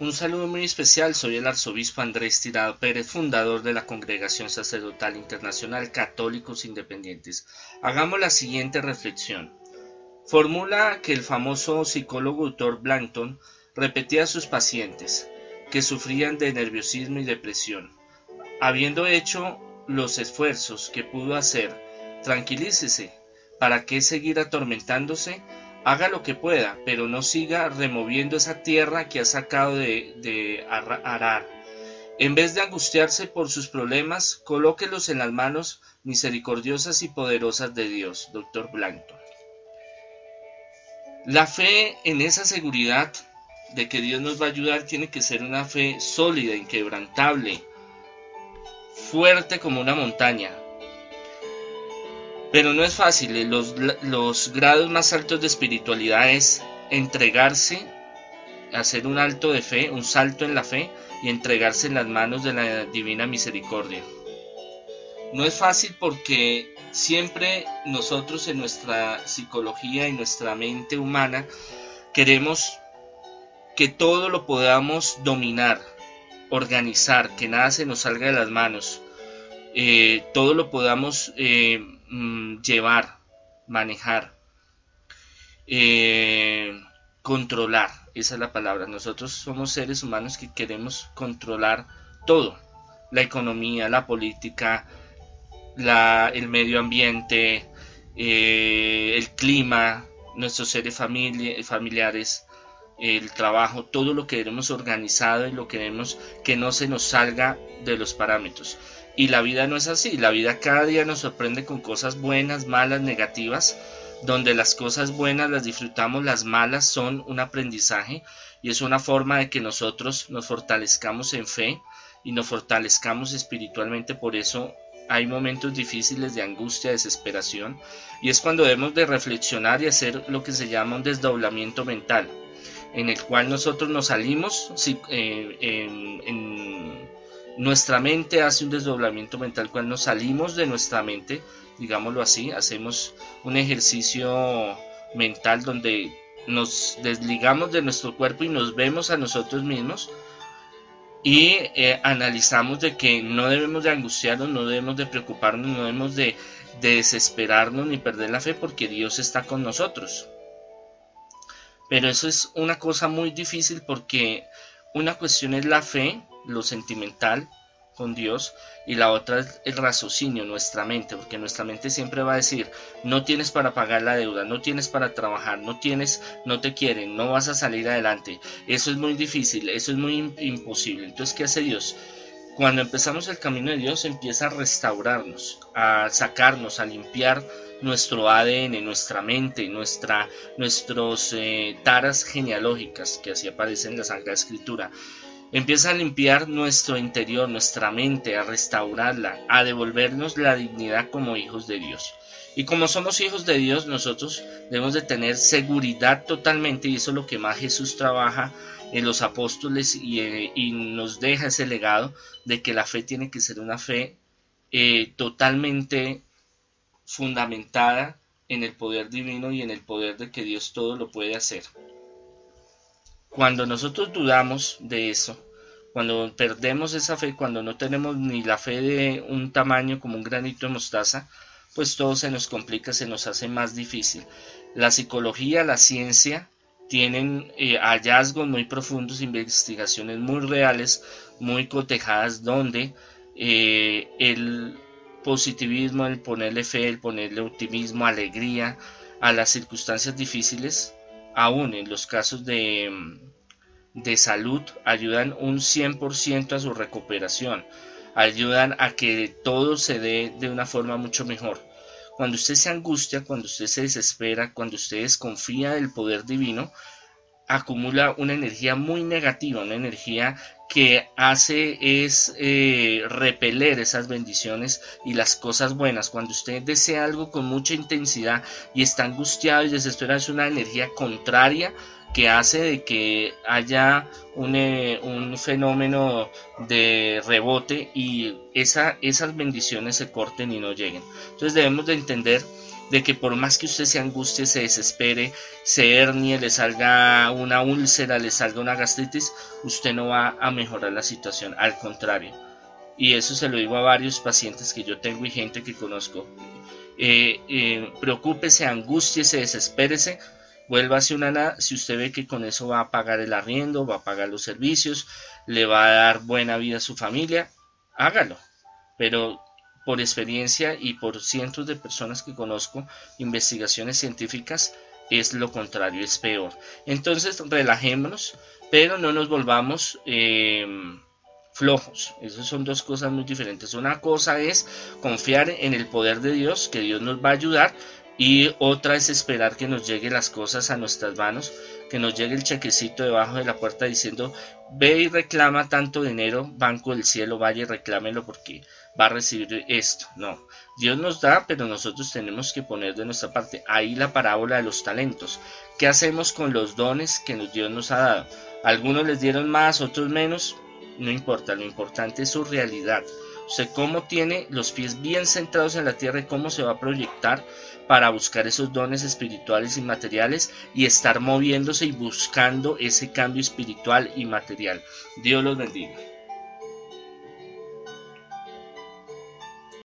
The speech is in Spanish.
Un saludo muy especial, soy el arzobispo Andrés Tirado Pérez, fundador de la Congregación Sacerdotal Internacional Católicos Independientes. Hagamos la siguiente reflexión. Formula que el famoso psicólogo autor Blankton repetía a sus pacientes que sufrían de nerviosismo y depresión. Habiendo hecho los esfuerzos que pudo hacer, tranquilícese. ¿Para qué seguir atormentándose? Haga lo que pueda, pero no siga removiendo esa tierra que ha sacado de, arar. En vez de angustiarse por sus problemas, colóquelos en las manos misericordiosas y poderosas de Dios, doctor Blanco. La fe en esa seguridad de que Dios nos va a ayudar tiene que ser una fe sólida, inquebrantable, fuerte como una montaña, pero no es fácil, eh, los, los grados más altos de espiritualidad es entregarse, hacer un alto de fe, un salto en la fe y entregarse en las manos de la divina misericordia. No es fácil porque siempre nosotros en nuestra psicología y nuestra mente humana queremos que todo lo podamos dominar, organizar, que nada se nos salga de las manos, eh, todo lo podamos eh, Mm, llevar, manejar, eh, controlar. Esa es la palabra. Nosotros somos seres humanos que queremos controlar todo. La economía, la política, el medio ambiente, el clima, nuestros seres familiares, el trabajo, todo lo que queremos organizado y lo queremos que no se nos salga de los parámetros. Y la vida no es así, la vida cada día nos sorprende con cosas buenas, malas, negativas, donde las cosas buenas las disfrutamos, las malas son un aprendizaje y es una forma de que nosotros nos fortalezcamos en fe y nos fortalezcamos espiritualmente, por eso hay momentos difíciles de angustia, desesperación, y es cuando debemos de reflexionar y hacer lo que se llama un desdoblamiento mental, en el cual nosotros nos salimos eh, en nuestra mente hace un desdoblamiento mental cuando nos salimos de nuestra mente, digámoslo así, hacemos un ejercicio mental donde nos desligamos de nuestro cuerpo y nos vemos a nosotros mismos y eh, analizamos de que no debemos de angustiarnos, no debemos de preocuparnos, no debemos de, de desesperarnos ni perder la fe porque Dios está con nosotros. Pero eso es una cosa muy difícil porque una cuestión es la fe lo sentimental con Dios y la otra es el raciocinio, nuestra mente, porque nuestra mente siempre va a decir, no tienes para pagar la deuda, no tienes para trabajar, no tienes, no te quieren, no vas a salir adelante. Eso es muy difícil, eso es muy imposible. Entonces, ¿qué hace Dios? Cuando empezamos el camino de Dios empieza a restaurarnos, a sacarnos, a limpiar nuestro ADN, nuestra mente, nuestra, nuestros eh, taras genealógicas que así aparecen en la Sagrada Escritura Empieza a limpiar nuestro interior, nuestra mente, a restaurarla, a devolvernos la dignidad como hijos de Dios. Y como somos hijos de Dios, nosotros debemos de tener seguridad totalmente, y eso es lo que más Jesús trabaja en los apóstoles y, eh, nos deja ese legado de que la fe tiene que ser una fe eh, totalmente fundamentada en el poder divino y en el poder de que Dios todo lo puede hacer. Cuando nosotros dudamos de eso, cuando perdemos esa fe, cuando no tenemos ni la fe de un tamaño como un granito de mostaza, pues todo se nos complica, se nos hace más difícil. La psicología, la ciencia tienen eh, hallazgos muy profundos, investigaciones muy reales, muy cotejadas, donde eh, el positivismo, el ponerle fe, el ponerle optimismo, alegría a las circunstancias difíciles, aún en los casos de, de salud, ayudan un 100% a su recuperación, ayudan a que todo se dé de una forma mucho mejor. Cuando usted se angustia, cuando usted se desespera, cuando usted desconfía del poder divino, acumula una energía muy negativa, una energía que hace es eh, repeler esas bendiciones y las cosas buenas. Cuando usted desea algo con mucha intensidad y está angustiado y desesperado, es una energía contraria que hace de que haya un, eh, un fenómeno de rebote y esa, esas bendiciones se corten y no lleguen. Entonces debemos de entender de que por más que usted se angustie, se desespere, se hernie, le salga una úlcera, le salga una gastritis, usted no va a mejorar la situación, al contrario. Y eso se lo digo a varios pacientes que yo tengo y gente que conozco. Eh, eh, preocúpese, angústiese, desespérese, vuélvase una nada. Si usted ve que con eso va a pagar el arriendo, va a pagar los servicios, le va a dar buena vida a su familia, hágalo. Pero por experiencia y por cientos de personas que conozco, investigaciones científicas, es lo contrario, es peor. Entonces, relajémonos, pero no nos volvamos eh, flojos. Esas son dos cosas muy diferentes. Una cosa es confiar en el poder de Dios, que Dios nos va a ayudar, y otra es esperar que nos lleguen las cosas a nuestras manos, que nos llegue el chequecito debajo de la puerta diciendo, ve y reclama tanto dinero, Banco del Cielo, vaya y reclámelo porque va a recibir esto. No, Dios nos da, pero nosotros tenemos que poner de nuestra parte. Ahí la parábola de los talentos. ¿Qué hacemos con los dones que Dios nos ha dado? Algunos les dieron más, otros menos. No importa, lo importante es su realidad. O cómo tiene los pies bien centrados en la tierra y cómo se va a proyectar para buscar esos dones espirituales y materiales y estar moviéndose y buscando ese cambio espiritual y material. Dios los bendiga.